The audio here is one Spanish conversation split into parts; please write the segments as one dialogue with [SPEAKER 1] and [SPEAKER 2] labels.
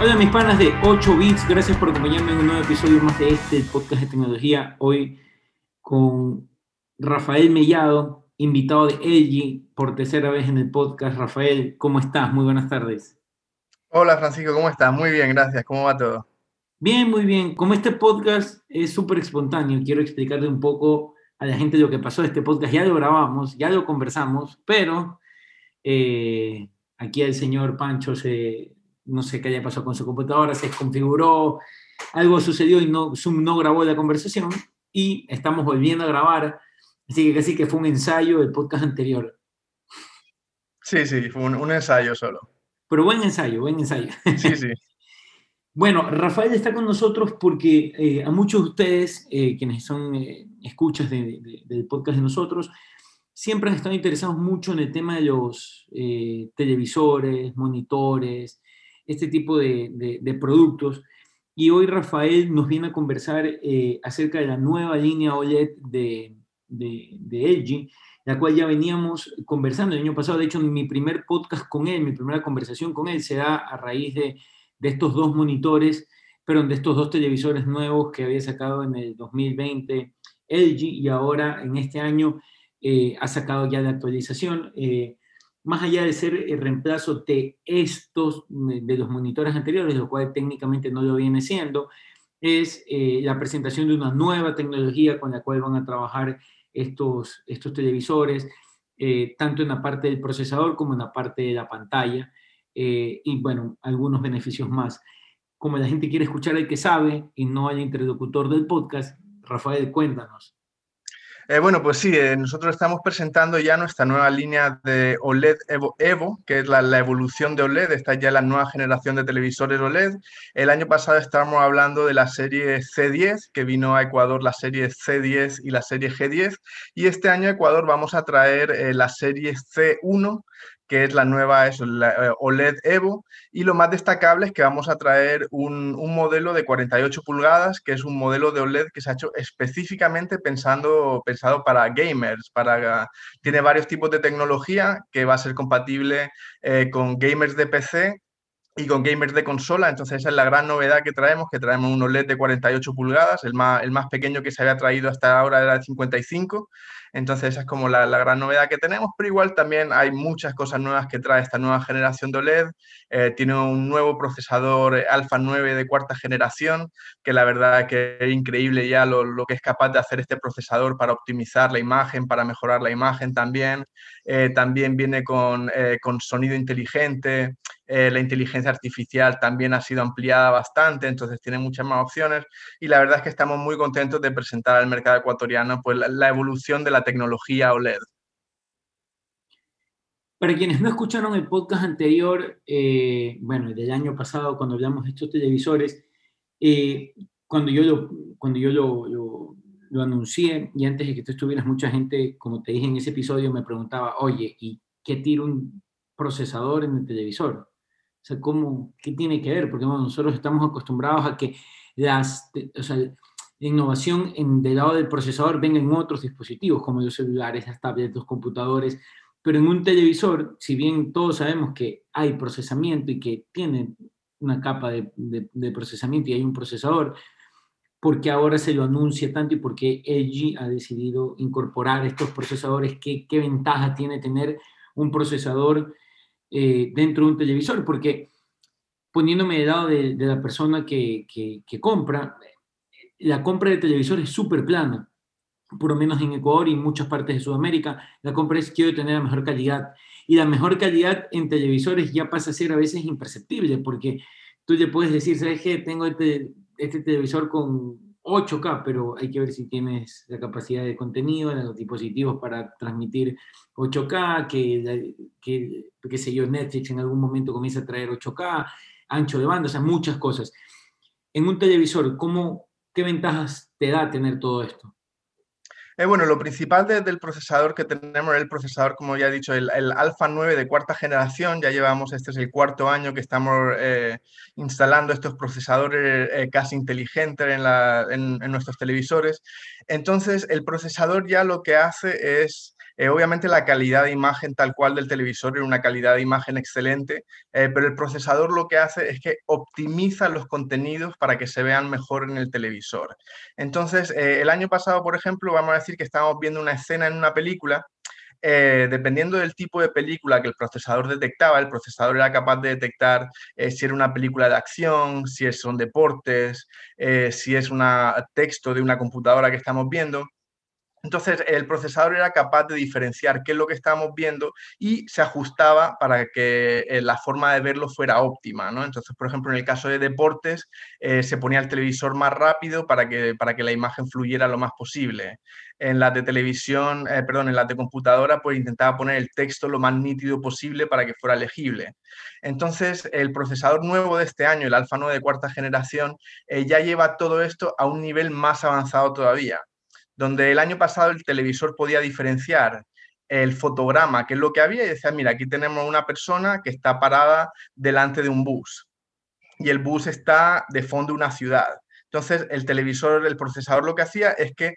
[SPEAKER 1] Hola mis panas de 8 bits, gracias por acompañarme en un nuevo episodio más de este podcast de tecnología. Hoy con Rafael Mellado, invitado de LG por tercera vez en el podcast. Rafael, ¿cómo estás? Muy buenas tardes.
[SPEAKER 2] Hola Francisco, ¿cómo estás? Muy bien, gracias. ¿Cómo va todo?
[SPEAKER 1] Bien, muy bien. Como este podcast es súper espontáneo, quiero explicarle un poco a la gente lo que pasó. Este podcast ya lo grabamos, ya lo conversamos, pero eh, aquí el señor Pancho se, no sé qué haya pasado con su computadora, se desconfiguró, algo sucedió y no, Zoom no grabó la conversación y estamos volviendo a grabar. Así que casi que fue un ensayo del podcast anterior.
[SPEAKER 2] Sí, sí, fue un, ensayo solo.
[SPEAKER 1] Pero buen ensayo, buen ensayo.
[SPEAKER 2] Sí, sí.
[SPEAKER 1] bueno, Rafael está con nosotros porque eh, a muchos de ustedes, eh, quienes son eh, escuchas del podcast de nosotros, siempre han estado interesados mucho en el tema de los televisores, monitores, este tipo de, productos. Y hoy Rafael nos viene a conversar eh, acerca de la nueva línea OLED de, de, LG, la cual ya veníamos conversando el año pasado. De hecho, mi primer podcast con él, mi primera conversación con él se da a raíz de, de estos dos monitores, pero de estos dos televisores nuevos que había sacado en el 2020 LG y ahora en este año eh, ha sacado ya la actualización. Eh, más allá de ser el reemplazo de estos, de los monitores anteriores, lo cual técnicamente no lo viene siendo, es eh, la presentación de una nueva tecnología con la cual van a trabajar estos, estos televisores, eh, tanto en la parte del procesador como en la parte de la pantalla, eh, y bueno, algunos beneficios más. Como la gente quiere escuchar el que sabe y no al interlocutor del podcast, Rafael, cuéntanos.
[SPEAKER 2] Eh, bueno, pues sí, eh, nosotros estamos presentando ya nuestra nueva línea de OLED Evo, que es la, evolución de OLED, esta ya la nueva generación de televisores OLED. El año pasado estábamos hablando de la serie C10, que vino a Ecuador la serie C10 y la serie G10, y este año Ecuador vamos a traer eh, la serie C1, que es la nueva la, eh, OLED Evo. Y lo más destacable es que vamos a traer un, modelo de 48 pulgadas, que es un modelo de OLED que se ha hecho específicamente pensando, pensado para gamers. Para, tiene varios tipos de tecnología que va a ser compatible eh, con gamers de PC y con gamers de consola. Entonces esa es la gran novedad que traemos, que traemos un OLED de 48 pulgadas, el más, el más pequeño que se había traído hasta ahora era de 55. Entonces esa es como la, gran novedad que tenemos, pero igual también hay muchas cosas nuevas que trae esta nueva generación de OLED. Eh, tiene un nuevo procesador Alpha 9 de cuarta generación, que la verdad que es increíble ya lo, que es capaz de hacer este procesador para optimizar la imagen, para mejorar la imagen también. Eh, también viene con, eh, con sonido inteligente. la inteligencia artificial también ha sido ampliada bastante, entonces tiene muchas más opciones y la verdad es que estamos muy contentos de presentar al mercado ecuatoriano pues, la evolución de la tecnología OLED.
[SPEAKER 1] Para quienes no escucharon el podcast anterior, eh, bueno, del año pasado, cuando hablamos de estos televisores, eh, cuando yo, lo, cuando yo lo, lo, anuncié y antes de que tú estuvieras, mucha gente, como te dije en ese episodio, me preguntaba, oye, ¿y qué tira un procesador en el televisor? O sea, ¿cómo, ¿qué tiene que ver? Porque nosotros estamos acostumbrados a que las, o sea, innovación en, del lado del procesador venga en otros dispositivos, como los celulares, las tablets, los computadores, pero en un televisor, si bien todos sabemos que hay procesamiento y que tiene una capa de, procesamiento y hay un procesador, ¿por qué ahora se lo anuncia tanto y por qué LG ha decidido incorporar estos procesadores? ¿Qué, ventaja tiene tener un procesador eh, dentro de un televisor? Porque poniéndome del lado de, la persona que compra, la compra de televisores es súper plana, por lo menos en Ecuador y en muchas partes de Sudamérica, la compra es quiero tener la mejor calidad. Y la mejor calidad en televisores ya pasa a ser a veces imperceptible, porque tú le puedes decir, ¿sabes qué? Tengo este, este televisor con 8K, pero hay que ver si tienes la capacidad de contenido en los dispositivos para transmitir 8K, que, que, sé yo, Netflix en algún momento comienza a traer 8K, ancho de banda, o sea, muchas cosas. En un televisor, ¿cómo, ¿Qué ventajas te da tener todo esto?
[SPEAKER 2] Eh, bueno, lo principal del procesador que tenemos el procesador, como ya he dicho, el, Alpha 9 de cuarta generación. Ya llevamos, este es el cuarto año que estamos eh, instalando estos procesadores eh, casi inteligentes en, en, nuestros televisores. Entonces, el procesador ya lo que hace es Eh, obviamente la calidad de imagen tal cual del televisor es una calidad de imagen excelente, eh, pero el procesador lo que hace es que optimiza los contenidos para que se vean mejor en el televisor. Entonces, eh, el año pasado, por ejemplo, vamos a decir que estábamos viendo una escena en una película dependiendo del tipo de película que el procesador detectaba, el procesador era capaz de detectar si era una película de acción, si son deportes, si es un texto de una computadora que estamos viendo. Entonces, el procesador era capaz de diferenciar qué es lo que estábamos viendo y se ajustaba para que eh, la forma de verlo fuera óptima. ¿no? Entonces, por ejemplo, en el caso de deportes, eh, se ponía el televisor más rápido para que, para que la imagen fluyera lo más posible. En la de televisión, eh, perdón, en la de computadora, pues intentaba poner el texto lo más nítido posible para que fuera legible. Entonces, el procesador nuevo de este año, el Alpha 9 de cuarta generación, ya lleva todo esto a un nivel más avanzado todavía donde el año pasado el televisor podía diferenciar el fotograma, que es lo que había, y decía, mira, aquí tenemos una persona que está parada delante de un bus y el bus está de fondo de una ciudad. Entonces, el televisor, el procesador lo que hacía es que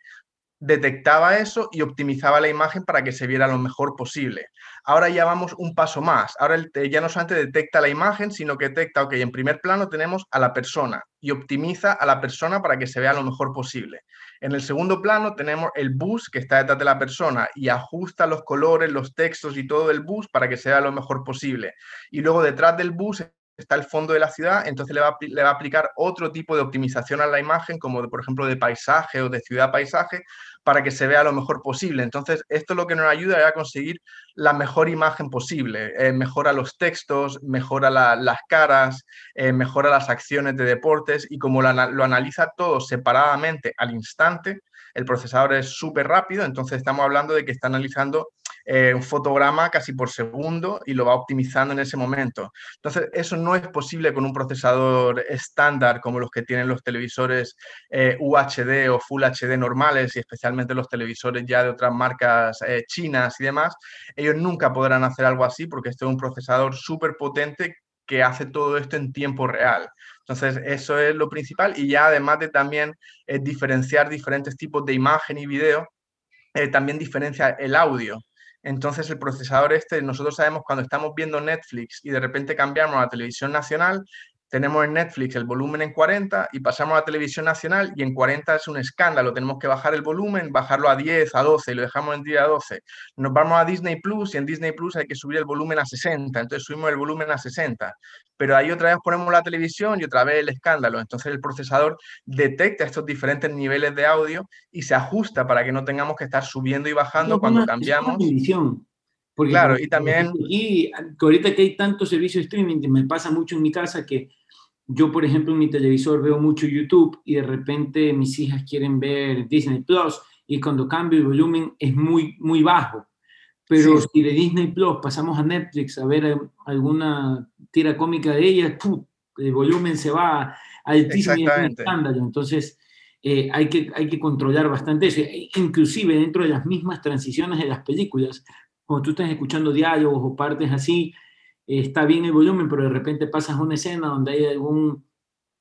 [SPEAKER 2] detectaba eso y optimizaba la imagen para que se viera lo mejor posible. Ahora ya vamos un paso más. Ahora ya no solamente detecta la imagen, sino que detecta, ok, en primer plano tenemos a la persona y optimiza a la persona para que se vea lo mejor posible. En el segundo plano tenemos el bus que está detrás de la persona y ajusta los colores, los textos y todo el bus para que se vea lo mejor posible. Y luego detrás del bus está el fondo de la ciudad, entonces le va, a, le va, a, aplicar otro tipo de optimización a la imagen, como por ejemplo de paisaje o de ciudad-paisaje, para que se vea lo mejor posible. Entonces, esto es lo que nos ayuda a conseguir la mejor imagen posible. Eh, mejora los textos, mejora las caras, eh, mejora las acciones de deportes y como lo analiza todo separadamente al instante, el procesador es súper rápido, entonces estamos hablando de que está analizando eh, un fotograma casi por segundo y lo va optimizando en ese momento. Entonces, eso no es posible con un procesador estándar como los que tienen los televisores eh, UHD o Full HD normales y especialmente los televisores ya de otras marcas eh, chinas y demás. Ellos nunca podrán hacer algo así porque este es un procesador súper potente que hace todo esto en tiempo real. Entonces, eso es lo principal y ya además de también diferenciar diferentes tipos de imagen y video, también diferencia el audio. Entonces el procesador este, nosotros sabemos cuando estamos viendo Netflix y de repente cambiamos a la televisión nacional, tenemos en Netflix el volumen en 40 y pasamos a la televisión nacional y en 40 es un escándalo. Tenemos que bajar el volumen, bajarlo a 10, a 12 y lo dejamos en día a 12. Nos vamos a Disney Plus y en Disney Plus hay que subir el volumen a 60, entonces subimos el volumen a 60. Pero ahí otra vez ponemos la televisión y otra vez el escándalo. Entonces el procesador detecta estos diferentes niveles de audio y se ajusta para que no tengamos que estar subiendo y bajando cuando cambiamos.
[SPEAKER 1] Porque
[SPEAKER 2] claro, y también...
[SPEAKER 1] Y ahorita que hay tantos servicios de streaming, me pasa mucho en mi casa que yo, por ejemplo, en mi televisor veo mucho YouTube y de repente mis hijas quieren ver Disney Plus y cuando cambio el volumen es muy, muy bajo. Pero si de Disney Plus pasamos a Netflix a ver alguna tira cómica de ellas, el volumen se va altísimo estándar. Entonces, eh, hay, que, hay que controlar bastante eso. E inclusive dentro de las mismas transiciones de las películas, cuando tú estás escuchando diálogos o partes así, está bien el volumen, pero de repente pasas una escena donde hay algún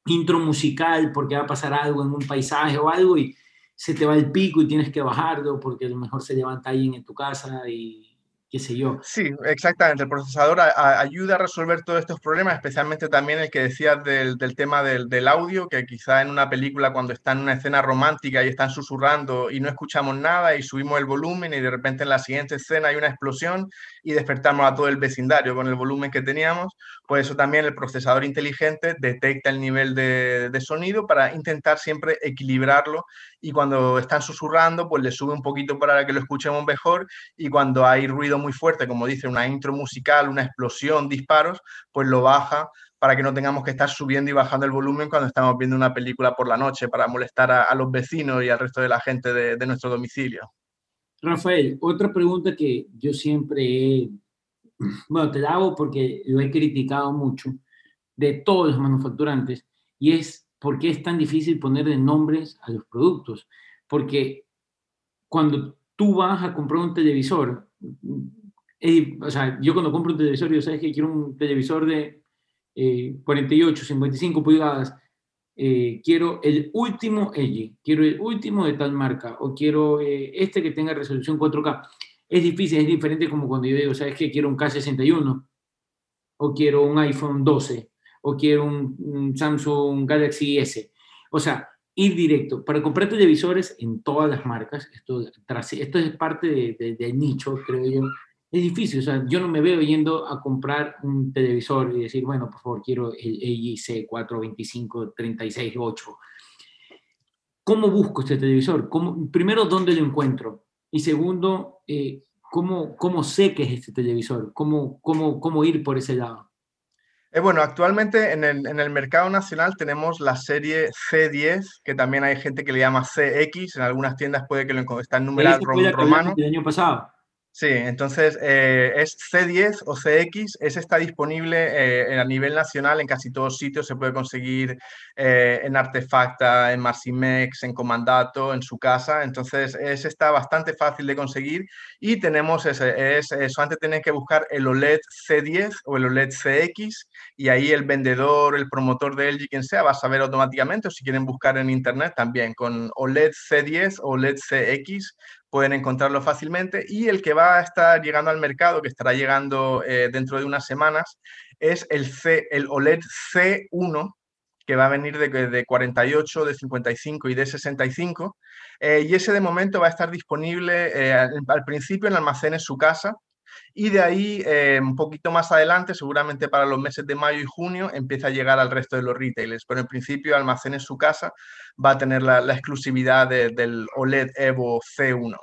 [SPEAKER 1] intro musical porque va a pasar algo en un paisaje o algo y se te va el pico y tienes que bajarlo porque a lo mejor se levanta alguien en tu casa y qué sé yo.
[SPEAKER 2] Sí, exactamente. El procesador ayuda a resolver todos estos problemas, especialmente también el que decías del, tema del, audio, que quizá en una película cuando está en una escena romántica y están susurrando y no escuchamos nada y subimos el volumen y de repente en la siguiente escena hay una explosión y despertamos a todo el vecindario con el volumen que teníamos, pues eso también el procesador inteligente detecta el nivel de, de sonido para intentar siempre equilibrarlo y cuando están susurrando, pues le sube un poquito para que lo escuchemos mejor y cuando hay ruido muy fuerte, como dice, una intro musical, una explosión, disparos, pues lo baja para que no tengamos que estar subiendo y bajando el volumen cuando estamos viendo una película por la noche para molestar a, los vecinos y al resto de la gente de, nuestro domicilio.
[SPEAKER 1] Rafael, otra pregunta que yo siempre bueno, te la hago porque lo he criticado mucho de todos los manufacturantes y es por qué es tan difícil ponerle nombres a los productos. Porque cuando tú vas a comprar un televisor, o sea, yo cuando compro un televisor, yo sabes que quiero un televisor de 48, eh, 55 pulgadas, eh, quiero el último LG, quiero el último de tal marca, o quiero eh, este que tenga resolución 4K. es difícil, es diferente como cuando yo digo, ¿sabes qué? Quiero un K61 o quiero un iPhone 12 o quiero un, Samsung Galaxy S. O sea, ir directo. Para comprar televisores en todas las marcas, esto, esto es parte del de, nicho, creo yo, es difícil. O sea, yo no me veo yendo a comprar un televisor y decir, bueno, por favor, quiero el LG C425 368. ¿Cómo busco este televisor? ¿Cómo, primero, ¿dónde lo encuentro? Y segundo, eh, ¿cómo, ¿cómo sé que es este televisor? ¿Cómo, cómo, cómo ir por ese lado?
[SPEAKER 2] Eh, bueno, actualmente en el, en el, mercado nacional tenemos la serie C10, que también hay gente que le llama CX, en algunas tiendas puede que lo está en numeral romano.
[SPEAKER 1] El año pasado.
[SPEAKER 2] Sí, entonces eh, es C10 o CX, ese está disponible eh, a nivel nacional en casi todos sitios, se puede conseguir eh, en Artefacta, en Marcimex, en Comandato, en su casa, entonces ese está bastante fácil de conseguir. Y tenemos ese, es, antes tenéis que buscar el OLED C10 o el OLED CX y ahí el vendedor, el promotor de LG, quien sea, va a saber automáticamente. O si quieren buscar en internet también con OLED C10 o OLED CX pueden encontrarlo fácilmente y el que va a estar llegando al mercado, que estará llegando eh, dentro de unas semanas, es el, C, el OLED C1, que va a venir de, de 48, de 55 y de 65. Eh, y ese de momento va a estar disponible eh, al, principio en almacenes su casa, y de ahí, un poquito más adelante, seguramente para los meses de mayo y junio, empieza a llegar al resto de los retailers. Pero en principio, Almacenes Su Casa va a tener la, exclusividad del OLED Evo C1.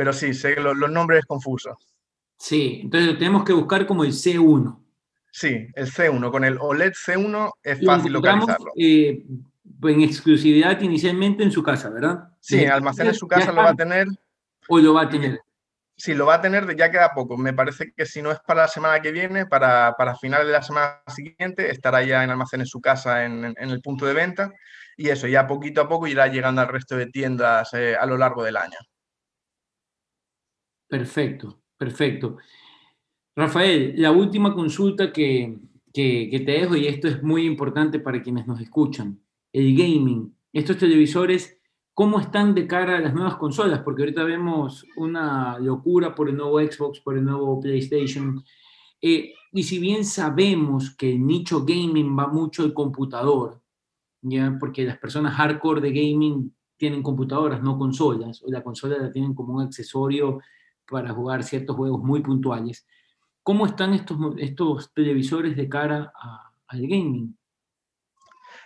[SPEAKER 2] Pero sí, sé que los, nombres es confuso.
[SPEAKER 1] Sí, entonces tenemos que buscar como el C1.
[SPEAKER 2] Sí, el C1. Con el OLED C1 es fácil localizarlo.
[SPEAKER 1] Eh, en exclusividad inicialmente en su casa, ¿verdad?
[SPEAKER 2] Sí, en almacén en su casa lo va a tener.
[SPEAKER 1] ¿O lo va a tener?
[SPEAKER 2] Sí, lo va a tener, ya queda poco. Me parece que si no es para la semana que viene, para, para finales de la semana siguiente, estará ya en almacén en su casa en, el punto de venta. Y eso, ya poquito a poco irá llegando al resto de tiendas eh, a lo largo del año.
[SPEAKER 1] Perfecto, perfecto. Rafael, la última consulta que, que, te dejo, y esto es muy importante para quienes nos escuchan, el gaming, estos televisores ¿Cómo están de cara a las nuevas consolas? Porque ahorita vemos una locura por el nuevo Xbox, por el nuevo PlayStation. Eh, y si bien sabemos que el nicho gaming va mucho el computador, ¿ya? porque las personas hardcore de gaming tienen computadoras, no consolas, o la consola la tienen como un accesorio para jugar ciertos juegos muy puntuales. ¿Cómo están estos, estos televisores de cara al gaming?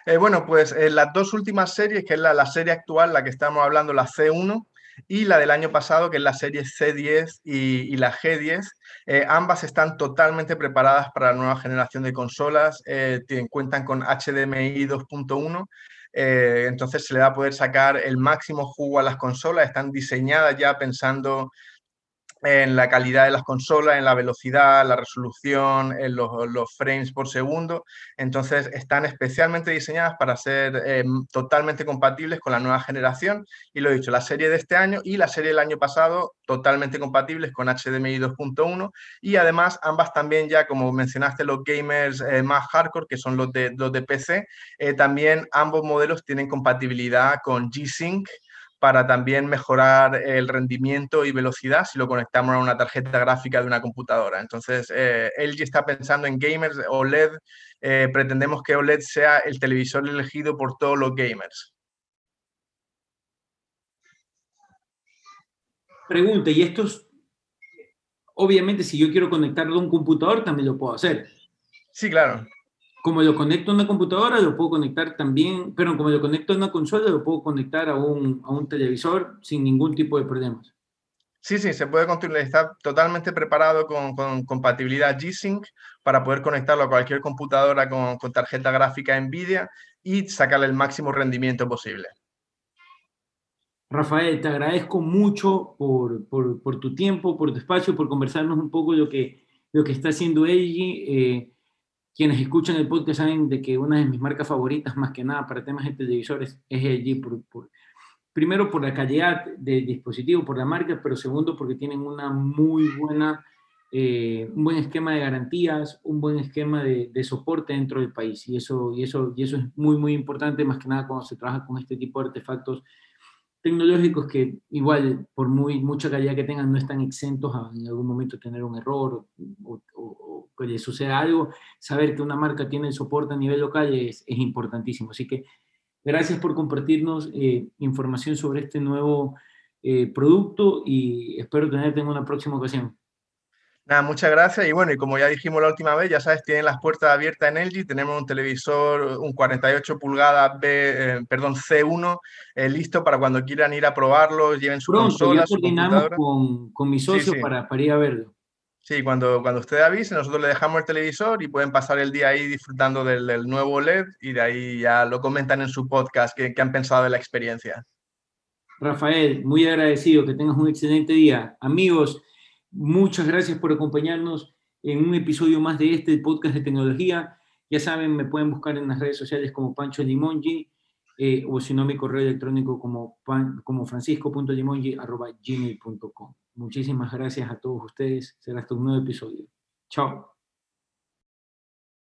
[SPEAKER 2] Eh, bueno, pues eh, las dos últimas series, que es la, serie actual, la que estamos hablando, la C1, y la del año pasado, que es la serie C10 y, la G10. Eh, ambas están totalmente preparadas para la nueva generación de consolas, cuentan con HDMI 2.1. entonces se le va a poder sacar el máximo jugo a las consolas, están diseñadas ya pensando en la calidad de las consolas, en la velocidad, la resolución, en los, frames por segundo. Entonces están especialmente diseñadas para ser eh, totalmente compatibles con la nueva generación. Y lo he dicho, la serie de este año y la serie del año pasado totalmente compatibles con HDMI 2.1. Y además ambas también ya, como mencionaste, los gamers eh, más hardcore, que son los de, los de PC, eh, también ambos modelos tienen compatibilidad con G-Sync para también mejorar el rendimiento y velocidad si lo conectamos a una tarjeta gráfica de una computadora. Entonces, eh, LG está pensando en gamers OLED. Eh, pretendemos que OLED sea el televisor elegido por todos los gamers.
[SPEAKER 1] Pregunta, ¿y estos, obviamente si yo quiero conectarlo a un computador, también lo puedo hacer?
[SPEAKER 2] Sí, claro
[SPEAKER 1] como lo conecto a una computadora, lo puedo conectar también, pero como lo conecto a una consola, lo puedo conectar a un, a un televisor sin ningún tipo de problemas.
[SPEAKER 2] Sí, sí, se puede continuar. Está totalmente preparado con, con compatibilidad G-Sync para poder conectarlo a cualquier computadora con, con, tarjeta gráfica NVIDIA y sacarle el máximo rendimiento posible.
[SPEAKER 1] Rafael, te agradezco mucho por, por, por tu tiempo, por tu espacio, por conversarnos un poco lo que, lo que está haciendo Eiji. Eh, quienes escuchan el podcast saben de que una de mis marcas favoritas, más que nada para temas de televisores, es LG. Por, primero por la calidad del dispositivo, por la marca, pero segundo porque tienen una muy buena, eh, un buen esquema de garantías, un buen esquema de, soporte dentro del país. Y eso, y, eso, y eso es muy, muy importante, más que nada cuando se trabaja con este tipo de artefactos tecnológicos que igual, por muy, mucha calidad que tengan, no están exentos a en algún momento tener un error o, o, que le suceda algo. Saber que una marca tiene el soporte a nivel local es, es importantísimo. Así que gracias por compartirnos eh, información sobre este nuevo eh, producto y espero tenerte en una próxima ocasión.
[SPEAKER 2] Nada, muchas gracias. Y bueno, y como ya dijimos la última vez, ya sabes, tienen las puertas abiertas en LG. Tenemos un televisor, un 48 pulgadas B, eh, perdón, C1, eh, listo para cuando quieran ir a probarlo, lleven su
[SPEAKER 1] Pronto,
[SPEAKER 2] consola,
[SPEAKER 1] ya coordinamos con, con mi socio
[SPEAKER 2] Sí, sí.
[SPEAKER 1] Para, para ir a verlo.
[SPEAKER 2] Sí, cuando, cuando usted avise, nosotros le dejamos el televisor y pueden pasar el día ahí disfrutando del, del nuevo LED y de ahí ya lo comentan en su podcast qué, han pensado de la experiencia.
[SPEAKER 1] Rafael, muy agradecido, que tengas un excelente día. Amigos, muchas gracias por acompañarnos en un episodio más de este podcast de tecnología. Ya saben, me pueden buscar en las redes sociales como Pancho Limongi eh, o si no, mi correo electrónico como, pan, como. Muchísimas gracias a todos ustedes. Será hasta un nuevo episodio. Chao.